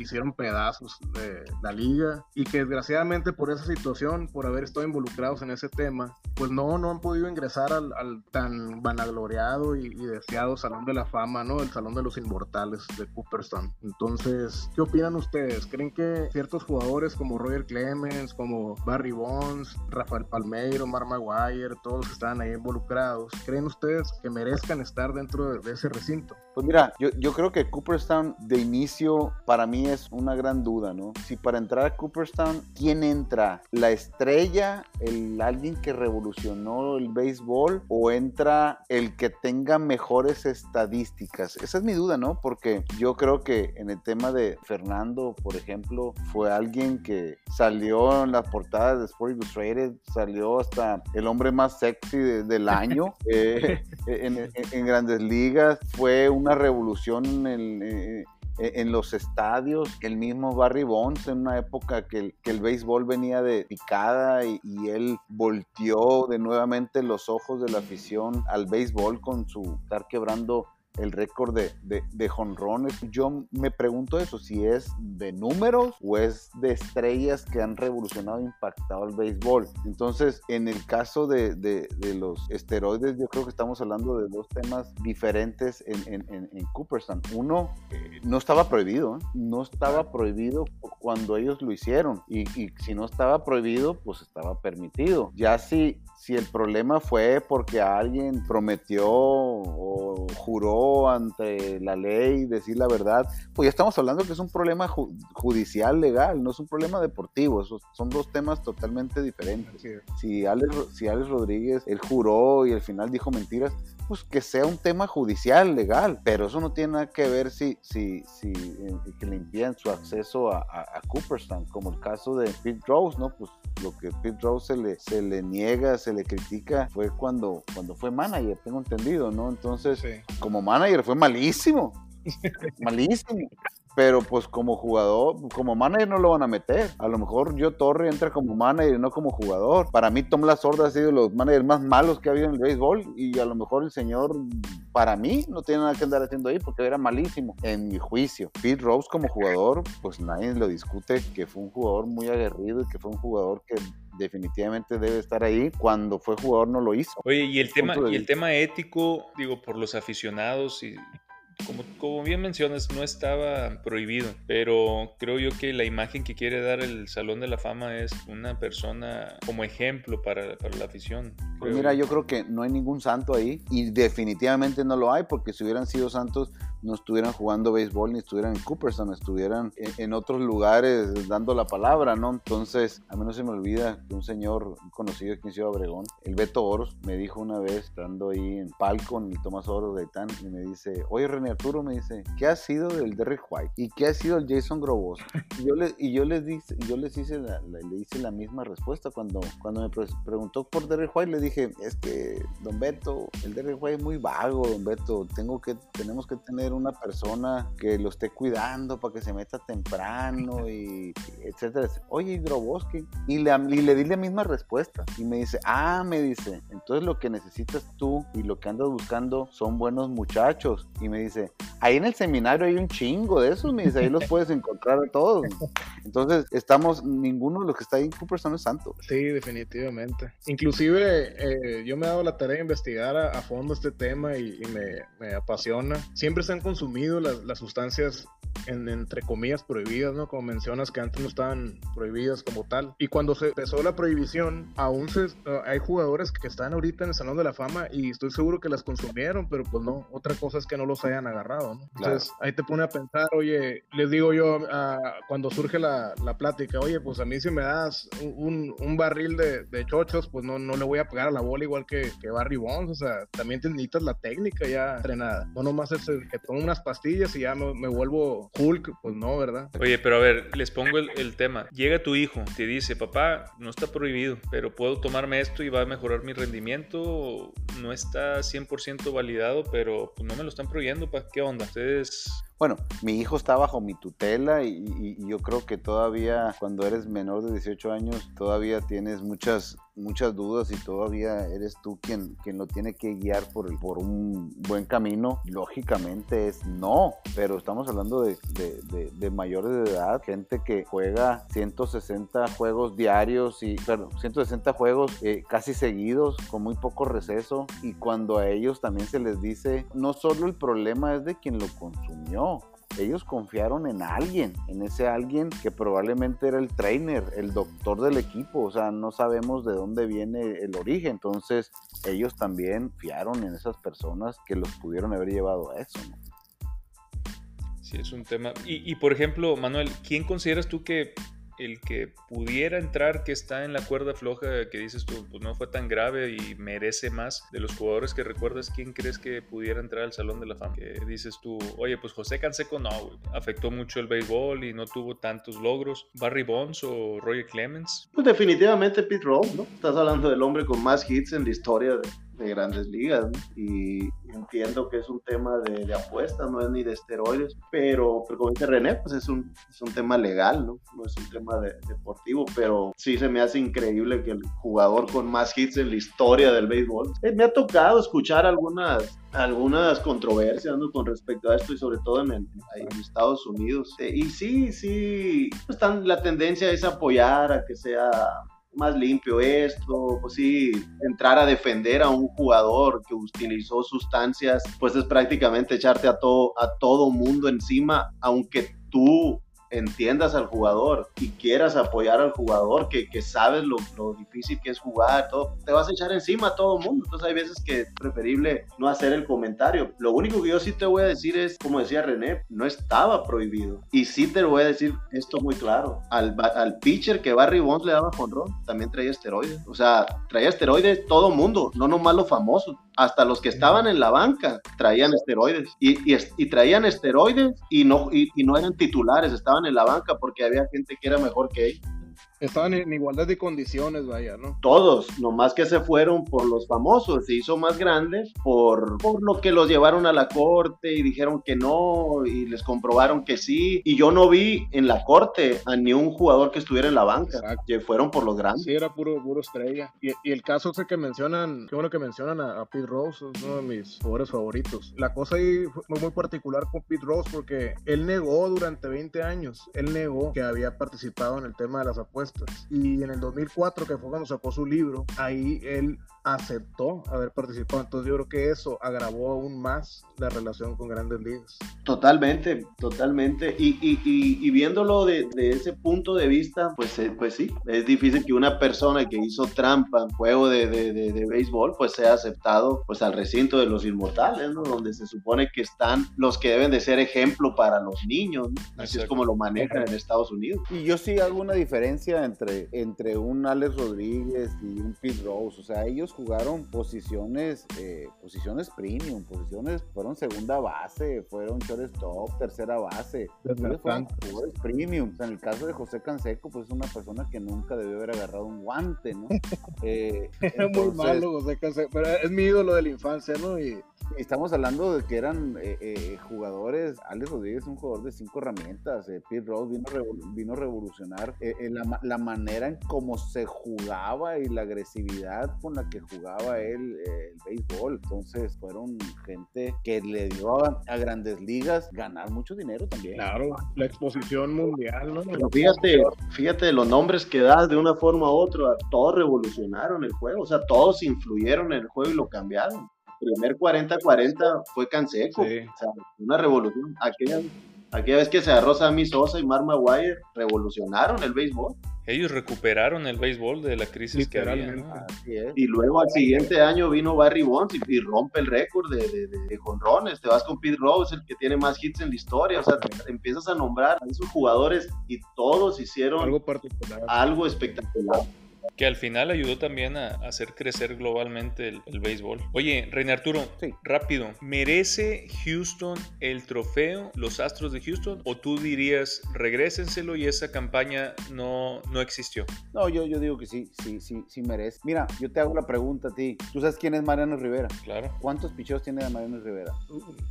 hicieron pedazos de la liga y que desgraciadamente por esa situación, por haber estado involucrados en ese tema, pues no, no han podido ingresar al, al tan vanagloriado y, y, deseado Salón de la Fama, ¿no? El Salón de los Inmortales de Cooperstown. Entonces, ¿qué opinan ustedes? ¿Creen que ciertos jugadores como Roger Clay como Barry Bonds, Rafael Palmeiro, Mar Maguire, todos los que estaban ahí involucrados, ¿creen ustedes que merezcan estar dentro de, ese recinto? Pues mira, yo, yo, creo que Cooperstown de inicio para mí es una gran duda, ¿no? Si para entrar a Cooperstown, ¿quién entra? ¿La estrella, el alguien que revolucionó el béisbol o entra el que tenga mejores estadísticas? Esa es mi duda, ¿no? Porque yo creo que en el tema de Fernando, por ejemplo, fue alguien que salió en las portadas de Sport Illustrated, salió hasta el hombre más sexy del año eh, en, grandes ligas, fue una revolución en, eh, en los estadios, el mismo Barry Bonds en una época que el, que el béisbol venía de picada y, y, él volteó de nuevamente los ojos de la afición al béisbol con su estar quebrando el récord de, de, jonrones. Yo me pregunto eso, si es de números o es de estrellas que han revolucionado e impactado el béisbol. Entonces, en el caso de, de, los esteroides, yo creo que estamos hablando de dos temas diferentes en, en, en, Cooperstown. Uno, eh, no estaba prohibido, ¿eh? no estaba prohibido cuando ellos lo hicieron. Y, y, si no estaba prohibido, pues estaba permitido. Ya si, si el problema fue porque alguien prometió o juró ante la ley decir la verdad, pues ya estamos hablando que es un problema judicial legal, no es un problema deportivo, Esos son dos temas totalmente diferentes. Si Alex, si Alex Rodríguez, él juró y al final dijo mentiras, pues que sea un tema judicial, legal, pero eso no tiene nada que ver si, si, si eh, que le impiden su acceso a, a, Cooperstown, como el caso de Pete Rose, ¿no? Pues lo que Pete Rose se le, se le niega, se le critica, fue cuando, cuando fue manager, tengo entendido, ¿no? Entonces, como manager fue malísimo. malísimo. Pero pues como jugador, como manager no lo van a meter. A lo mejor yo Torre entra como manager y no como jugador. Para mí Tom Lasorda ha sido de los managers más malos que ha habido en el béisbol y a lo mejor el señor, para mí, no tiene nada que andar haciendo ahí porque era malísimo, en mi juicio. Pete Rose como jugador, pues nadie lo discute, que fue un jugador muy aguerrido y que fue un jugador que definitivamente debe estar ahí. Cuando fue jugador no lo hizo. Oye, y el tema, y el tema ético, digo, por los aficionados y como, como, bien mencionas, no estaba prohibido, pero creo yo que la imagen que quiere dar el Salón de la Fama es una persona como ejemplo para, para la afición. Pues mira, yo creo que no hay ningún santo ahí y definitivamente no lo hay porque si hubieran sido santos no estuvieran jugando béisbol ni estuvieran en Cooperstown, estuvieran en, otros lugares dando la palabra, ¿no? Entonces, a mí no se me olvida que un señor conocido aquí en Ciudad Obregón, el Beto Oros, me dijo una vez, estando ahí en Palco, en el Tomás Oro de Tan, y me dice, oye René Arturo, me dice, ¿qué ha sido del Derrick White? ¿Y qué ha sido el Jason Grobos? Y yo, le, y yo les, dije, yo les hice la, le hice la misma respuesta cuando, cuando me preguntó por Derrick White, le dije, es que, don Beto, el Derrick White es muy vago, don Beto, tengo que, tenemos que tener una persona que lo esté cuidando para que se meta temprano y etcétera. Oye, Hidroboski. Y le, y le di la misma respuesta. Y me dice, ah, me dice, entonces lo que necesitas tú y lo que andas buscando son buenos muchachos. Y me dice, ahí en el seminario hay un chingo de esos, me dice, ahí los puedes encontrar a todos. Entonces, estamos, ninguno de los que está ahí en Cooperstown es santo. Sí, definitivamente. Inclusive, eh, yo me he dado la tarea de investigar a, fondo este tema y, me, me apasiona. Siempre se han consumido las, las sustancias en, entre comillas prohibidas, ¿no? Como mencionas que antes no estaban prohibidas como tal. Y cuando se empezó la prohibición, aún se, hay jugadores que están ahorita en el Salón de la Fama y estoy seguro que las consumieron, pero pues no, otra cosa es que no los hayan agarrado, ¿no? Entonces ahí te pone a pensar, oye, les digo yo cuando surge la, la, plática, oye, pues a mí si me das un, un barril de, de, chochos, pues no, no le voy a pegar a la bola igual que, que Barry Bonds, o sea, también te necesitas la técnica ya entrenada, no nomás es el que tomo unas pastillas y ya me, vuelvo Hulk, pues no, ¿verdad? Oye, pero a ver, les pongo el, tema. Llega tu hijo, te dice, papá, no está prohibido, pero puedo tomarme esto y va a mejorar mi rendimiento. No está 100% validado, pero pues, no me lo están prohibiendo, ¿para qué onda? Ustedes bueno, mi hijo está bajo mi tutela y, yo creo que todavía cuando eres menor de 18 años todavía tienes muchas muchas dudas y todavía eres tú quien, quien lo tiene que guiar por, por un buen camino, lógicamente es no, pero estamos hablando de, de, mayores de edad, gente que juega 160 juegos diarios y, perdón, 160 juegos eh, casi seguidos con muy poco receso. Y cuando a ellos también se les dice, no solo el problema es de quien lo consumió, ellos confiaron en alguien, en ese alguien que probablemente era el trainer, el doctor del equipo, o sea, no sabemos de dónde viene el origen, entonces ellos también fiaron en esas personas que los pudieron haber llevado a eso. ¿no? Sí, es un tema. Y, y por ejemplo, Manuel, ¿quién consideras tú que el que pudiera entrar, que está en la cuerda floja, que dices tú, pues no fue tan grave y merece más de los jugadores que recuerdas, ¿quién crees que pudiera entrar al Salón de la Fama? Que dices tú, oye, pues José Canseco no, afectó mucho el béisbol y no tuvo tantos logros. ¿Barry Bonds o Roger Clemens? Pues definitivamente Pete Rose, ¿no? Estás hablando del hombre con más hits en la historia de, de grandes ligas y entiendo que es un tema de, de, apuestas, no es ni de esteroides, pero, como dice René, pues es un, es un tema legal, ¿no? No es un tema de, deportivo, pero sí se me hace increíble que el jugador con más hits en la historia del béisbol. Eh, me ha tocado escuchar algunas, algunas controversias ¿no? con respecto a esto y sobre todo en, en Estados Unidos. Eh, y sí, sí, pues, la tendencia es apoyar a que sea más limpio esto, pues sí, entrar a defender a un jugador que utilizó sustancias, pues es prácticamente echarte a todo, a todo mundo encima, aunque tú entiendas al jugador y quieras apoyar al jugador, que, que sabes lo, lo, difícil que es jugar, todo, te vas a echar encima a todo el mundo. Entonces hay veces que es preferible no hacer el comentario. Lo único que yo sí te voy a decir es, como decía René, no estaba prohibido. Y sí te voy a decir esto muy claro. Al, al pitcher que Barry Bonds le daba con Ron, también traía esteroides. O sea, traía esteroides todo mundo, no nomás los famosos hasta los que estaban en la banca traían esteroides y, y, traían esteroides y no, y, no eran titulares, estaban en la banca porque había gente que era mejor que ellos. Estaban en igualdad de condiciones, vaya, ¿no? Todos, nomás que se fueron por los famosos, se hizo más grande por, por lo que los llevaron a la corte y dijeron que no y les comprobaron que sí. Y yo no vi en la corte a ni un jugador que estuviera en la banca, que fueron por los grandes. Sí, era puro, puro estrella. Y, el caso ese que mencionan, qué bueno que mencionan a, Pete Rose, es uno de mis jugadores favoritos. La cosa ahí fue muy particular con Pete Rose porque él negó durante 20 años, él negó que había participado en el tema de las apuestas. Y en el 2004, que fue cuando sacó su libro, ahí él aceptó haber participado. Entonces yo creo que eso agravó aún más la relación con grandes ligas. Totalmente, totalmente. Y, y, viéndolo de, ese punto de vista, pues, eh, pues sí, es difícil que una persona que hizo trampa en juego de, de, béisbol, pues sea aceptado pues al recinto de los inmortales, ¿no? Donde se supone que están los que deben de ser ejemplo para los niños, Así es como lo manejan en Estados Unidos. Y yo sí hago una diferencia entre, entre un Alex Rodríguez y un Pete Rose. O sea, ellos jugaron posiciones, eh, posiciones premium, posiciones, fueron segunda base, fueron shortstop, tercera base. fueron jugadores premium. O sea, en el caso de José Canseco, pues es una persona que nunca debió haber agarrado un guante, ¿no? eh, muy malo José Canseco, pero es mi ídolo de la infancia, ¿no? Y Estamos hablando de que eran eh, eh, jugadores, Alex Rodríguez es un jugador de cinco herramientas, eh, Pete Rose vino, vino a revolucionar la, manera en cómo se jugaba y la agresividad con la que jugaba él el béisbol. Entonces fueron gente que le dio a, grandes ligas ganar mucho dinero también. Claro, la exposición mundial, ¿no? Pero fíjate, fíjate los nombres que das de una forma u otra, todos revolucionaron el juego, o sea, todos influyeron en el juego y lo cambiaron primer 40-40 fue Canseco. O sea, una revolución. Aquella, aquella vez que se agarró Sammy Sosa y Mark Maguire, revolucionaron el béisbol. Ellos recuperaron el béisbol de la crisis que había. Y luego al siguiente año vino Barry Bonds y, rompe el récord de, de, de, jonrones. Te vas con Pete Rose, el que tiene más hits en la historia. O sea, empiezas a nombrar a esos jugadores y todos hicieron algo, particular. algo espectacular que al final ayudó también a hacer crecer globalmente el, béisbol. Oye, Reina Arturo, rápido, ¿merece Houston el trofeo, los Astros de Houston? ¿O tú dirías, regrésenselo y esa campaña no, no existió? No, yo, yo digo que sí, sí, sí, sí merece. Mira, yo te hago la pregunta a ti. ¿Tú sabes quién es Mariano Rivera? Claro. ¿Cuántos picheos tiene Mariano Rivera?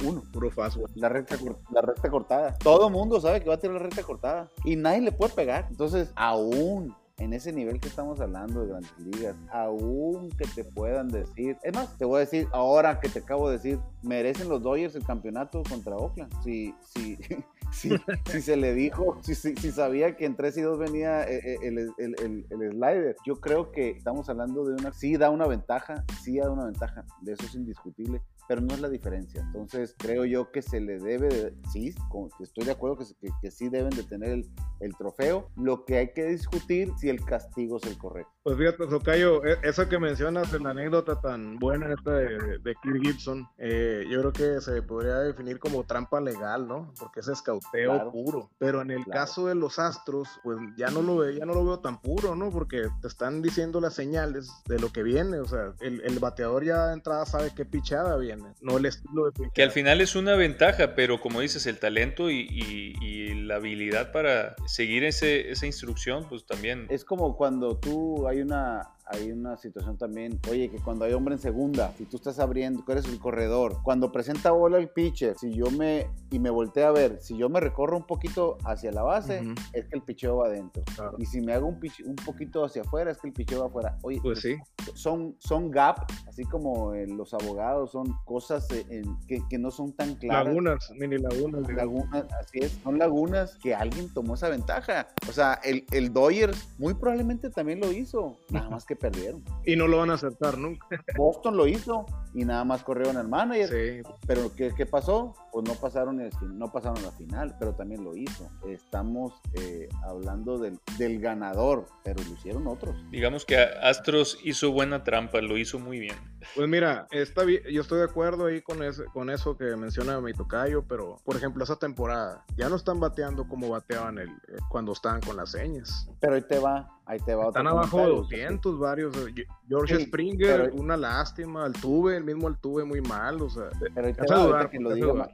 Uno, puro fácil. La recta, la recta cortada. Todo el mundo sabe que va a tener la recta cortada. Y nadie le puede pegar. Entonces, aún en ese nivel que estamos hablando de grandes ligas, aún que te puedan decir, es más, te voy a decir ahora que te acabo de decir, merecen los Dodgers el campeonato contra Oakland. Si, si, si, si se le dijo, si, si, sabía que en 3 y 2 venía eh, eh, el, el, slider, yo creo que estamos hablando de una, sí da una ventaja, sí da una ventaja, de eso es indiscutible, pero no es la diferencia. Entonces, creo yo que se le debe, de, sí, estoy de acuerdo que, que, sí deben de tener el, el, trofeo. Lo que hay que discutir si el castigo es el correcto. Pues fíjate, Socayo, e, eso que mencionas en la anécdota tan buena esta de, de Kirk Gibson, eh, yo creo que se podría definir como trampa legal, ¿no? Porque es escauteo puro. Pero en el caso de los astros, pues ya no, lo, ya no lo veo tan puro, ¿no? Porque te están diciendo las señales de lo que viene. O sea, el, el bateador ya de entrada sabe qué pichada viene no el estilo de Que al final es una ventaja, pero como dices, el talento y, la habilidad para seguir ese, esa instrucción, pues también. Es como cuando tú hay una hay una situación también, oye, que cuando hay hombre en segunda, si tú estás abriendo, tú eres el corredor, cuando presenta bola el pitcher, si yo me, y me volteé a ver, si yo me recorro un poquito hacia la base, es que el picheo va adentro. Y si me hago un, un poquito hacia afuera, es que el picheo va afuera. Oye, pues sí. son, son gap, así como los abogados, son cosas que, que, no son tan claras. Lagunas, mini lagunas. Lagunas, así es, son lagunas que alguien tomó esa ventaja. O sea, el, el Dodgers muy probablemente también lo hizo, nada más que perdieron. Y no lo van a aceptar nunca. Boston lo hizo y nada más corrieron al manager. Sí. Pero ¿qué, ¿qué, pasó? Pues no pasaron, no pasaron la final, pero también lo hizo. Estamos eh, hablando del, del, ganador, pero lo hicieron otros. Digamos que Astros hizo buena trampa, lo hizo muy bien. Pues mira, está bien, yo estoy de acuerdo ahí con, ese, con eso que menciona mi tocayo, pero por ejemplo, esa temporada ya no están bateando como bateaban el, eh, cuando estaban con las señas. Pero ahí te va, ahí te va. Están abajo de 200 varios. George Springer, una lástima. El tuve, el mismo el tuve muy mal. O sea, pero va, que lo diga,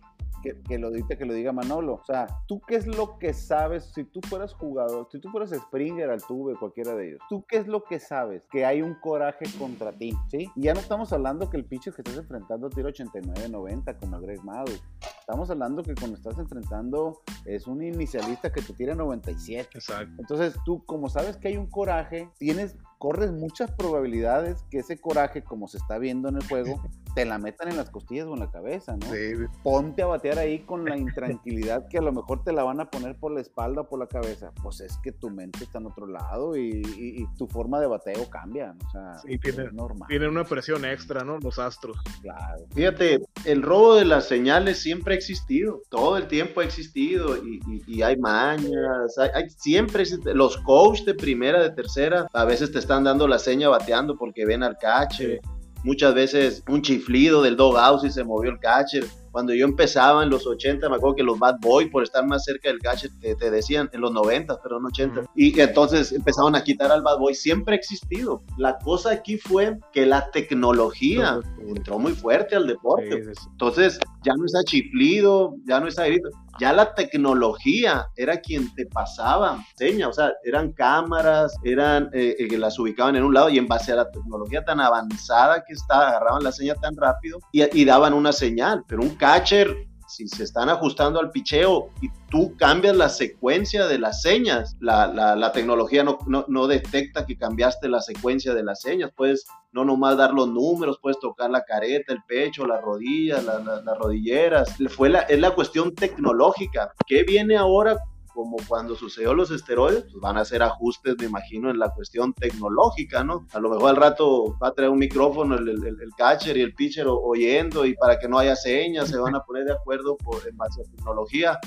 que, que lo diga, que lo diga Manolo. O sea, ¿tú qué es lo que sabes si tú fueras jugador, si tú fueras Springer, Altuve, cualquiera de ellos? ¿Tú qué es lo que sabes? Que hay un coraje contra ti, ¿sí? Y ya no estamos hablando que el pitcher que estás enfrentando tira 89, 90 como Greg Maddux. Estamos hablando que cuando estás enfrentando es un inicialista que te tira 97. Exacto. Entonces tú, como sabes que hay un coraje, tienes corres muchas probabilidades que ese coraje, como se está viendo en el juego, te la metan en las costillas o en la cabeza, ¿no? Sí, Ponte a batear ahí con la intranquilidad que a lo mejor te la van a poner por la espalda o por la cabeza. Pues es que tu mente está en otro lado y, y- y tu forma de bateo cambia, ¿no? O sea, Sí, tiene- es normal. tienen una presión extra, ¿no? Los astros. Claro. Fíjate, el robo de las señales siempre ha existido, todo el tiempo ha existido y, y- y hay mañas, hay, hay- siempre existe. Los coaches de primera, de tercera, a veces te están dando la seña bateando porque ven al catcher. Muchas veces un chiflido del dog si se movió el catcher. Cuando yo empezaba en los 80, me acuerdo que los Bad Boy, por estar más cerca del catcher, te, te decían en los 90, pero en 80. Ujú. Y entonces empezaban a quitar al Bad Boy. Siempre ha existido. La cosa aquí fue que la tecnología entró muy fuerte al deporte. Sí, sí, sí. Entonces, ya no está chiflido, ya no está grito. Ya la tecnología era quien te pasaba seña, o sea, eran cámaras, eran eh, eh, las ubicaban en un lado y en base a la tecnología tan avanzada que está, agarraban la seña tan rápido y, y daban una señal. Pero un catcher, si se están ajustando al picheo y tú cambias la secuencia de las señas, la, la- tecnología no, no- no detecta que cambiaste la secuencia de las señas, puedes no nomás dar los números, puedes tocar la careta, el pecho, las rodillas, la- la- las rodilleras. Fue la, es la cuestión tecnológica. ¿Qué viene ahora? Como cuando sucedió los esteroides, pues van a hacer ajustes, me imagino, en la cuestión tecnológica, ¿no? A lo mejor al rato va a traer un micrófono el, el- el catcher y el pitcher oyendo y para que no haya señas se van a poner de acuerdo por, en base a tecnología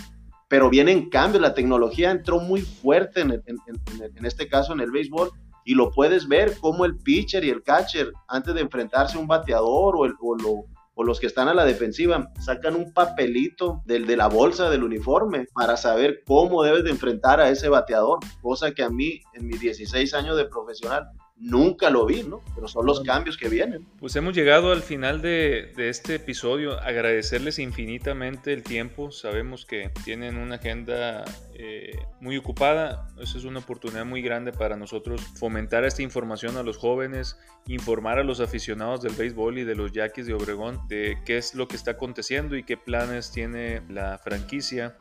pero vienen cambios, la tecnología entró muy fuerte en, el- en- en- en este caso en el béisbol y lo puedes ver como el pitcher y el catcher antes de enfrentarse a un bateador o, el- o lo- o los que están a la defensiva sacan un papelito del, de la bolsa del uniforme para saber cómo debes de enfrentar a ese bateador, cosa que a mí en mis 16 años de profesional nunca lo vi, ¿no? Pero son los cambios que vienen. Pues hemos llegado al final de, de este episodio. Agradecerles infinitamente el tiempo. Sabemos que tienen una agenda eh, muy ocupada. Esa es una oportunidad muy grande para nosotros fomentar esta información a los jóvenes, informar a los aficionados del béisbol y de los Yaquis de Obregón de qué es lo que está aconteciendo y qué planes tiene la franquicia.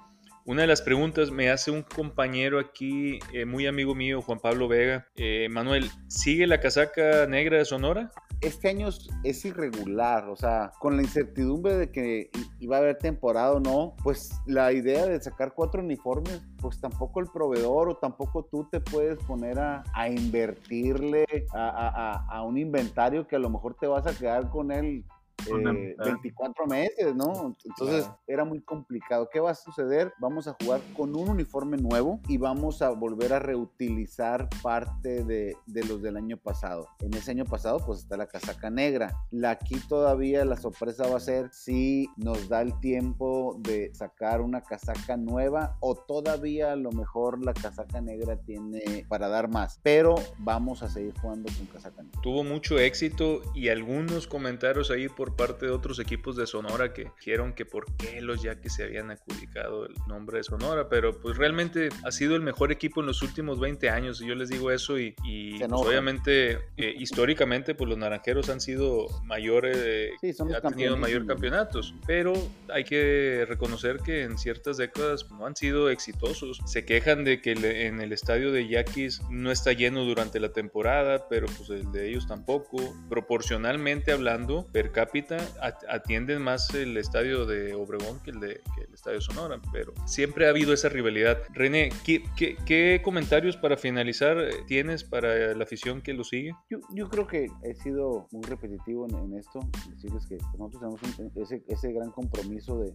Una de las preguntas me hace un compañero aquí, eh, muy amigo mío, Juan Pablo Vega. Eh, Manuel, ¿sigue la casaca negra de Sonora? Este año es- irregular, o sea, con la incertidumbre de que iba a haber temporada o no, pues la idea de sacar cuatro uniformes, pues tampoco el proveedor o tampoco tú te puedes poner a, invertirle a, a- un inventario que a lo mejor te vas a quedar con él eh, mitad. 24 meses, ¿no? Entonces Claro. era muy complicado. ¿Qué va a suceder? Vamos a jugar con un uniforme nuevo y vamos a volver a reutilizar parte de, de los del año pasado. En ese año pasado pues está la casaca negra. La aquí todavía la sorpresa va a ser si nos da el tiempo de sacar una casaca nueva o todavía a lo mejor la casaca negra tiene para dar más. Pero vamos a seguir jugando con casaca negra. tuvo mucho éxito y algunos comentarios ahí por parte de otros equipos de Sonora que dijeron que por qué los Yaquis se habían adjudicado el nombre de Sonora, pero pues realmente ha sido el mejor equipo en los últimos 20 años y yo les digo eso y, y, pues, obviamente eh, históricamente pues los naranjeros han sido mayores, eh, Sí, son los ha tenido mayor campeonatos, pero hay que reconocer que en ciertas décadas no han sido exitosos. Se quejan de que le- en el estadio de Yaquis no está lleno durante la temporada, pero pues el de ellos tampoco. Proporcionalmente hablando, per cápita at- atienden más el estadio de Obregón que el de que el estadio Sonora, pero siempre ha habido esa rivalidad. René, ¿qué, qué- qué comentarios para finalizar eh, tienes para la afición que lo sigue? Yo, yo creo que he sido muy repetitivo en, en esto, decirles que nosotros tenemos un- ese, ese gran compromiso de,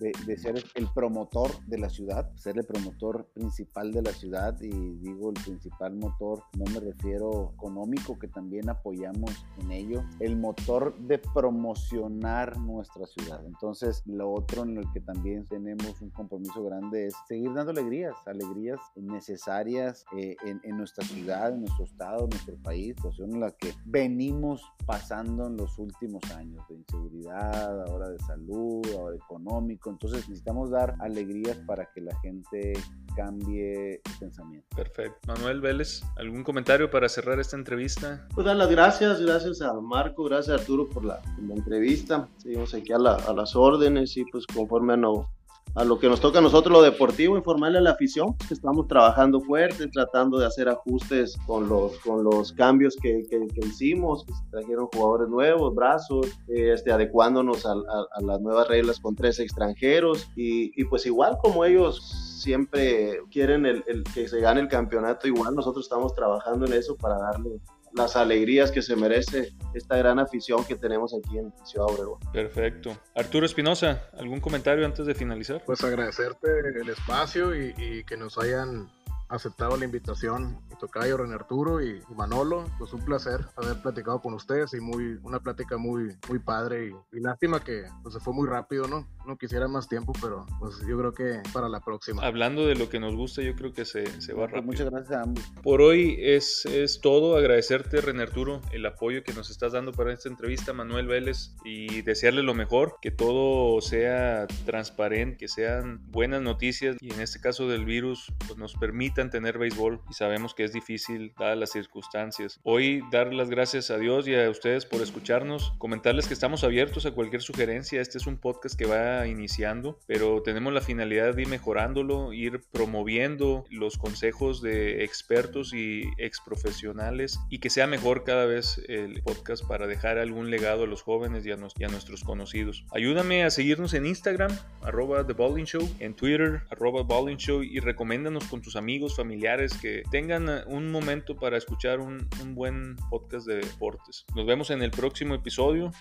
de- de ser el promotor de la ciudad, ser el promotor principal de la ciudad y digo el principal motor, no me refiero económico, que también apoyamos en ello, el motor de promocionar nuestra ciudad. Entonces, lo otro en el que también tenemos un compromiso grande es seguir dando alegrías, alegrías necesarias eh, en, en, nuestra ciudad, en nuestro estado, en nuestro país, situación en la que venimos pasando en los últimos años de inseguridad, ahora de salud, ahora económico. Entonces, necesitamos dar alegrías para que la gente cambie su pensamiento. Perfecto. Manuel Vélez, ¿algún comentario para cerrar esta entrevista? Pues dar las gracias, gracias a Marco, gracias a Arturo por la, entrevista. Seguimos aquí a, a, las órdenes y pues conforme a, no, a lo que nos toca a nosotros lo deportivo, informarle a la afición que estamos trabajando fuerte, tratando de hacer ajustes con los, con los cambios que, que, hicimos, que trajeron jugadores nuevos, brazos, este, adecuándonos a, a, las nuevas reglas con tres extranjeros y, y, pues igual como ellos siempre quieren el, el, que se gane el campeonato, igual nosotros estamos trabajando en eso para darle las alegrías que se merece esta gran afición que tenemos aquí en Ciudad Obregón. Perfecto. Arturo Espinosa, ¿algún comentario antes de finalizar? Pues agradecerte el espacio y, y que nos hayan aceptado la invitación Tocayo, René Arturo y, Manolo. Pues un placer haber platicado con ustedes y muy una plática muy muy padre y, lástima que pues, se fue muy rápido, ¿no? No quisiera más tiempo, pero pues yo creo que para la próxima. Hablando de lo que nos gusta, yo creo que se, se va pues, rápido. Muchas gracias a ambos. Por hoy es, es todo. Agradecerte, René Arturo, el apoyo que nos estás dando para esta entrevista, Manuel Vélez, y desearle lo mejor, que todo sea transparente, que sean buenas noticias y en este caso del virus, pues nos permitan tener béisbol y sabemos que es difícil dadas las circunstancias. Hoy dar las gracias a Dios y a ustedes por escucharnos, comentarles que estamos abiertos a cualquier sugerencia. Este es un podcast que va iniciando, pero tenemos la finalidad de ir mejorándolo, ir promoviendo los consejos de expertos y ex profesionales y que sea mejor cada vez el podcast para dejar algún legado a los jóvenes y a, nuestros conocidos. Ayúdame a seguirnos en Instagram, arroba The Show, en Twitter, arroba Show y recomiéndanos con tus familiares que tengan un momento para escuchar un buen podcast de deportes. Nos vemos en el próximo episodio.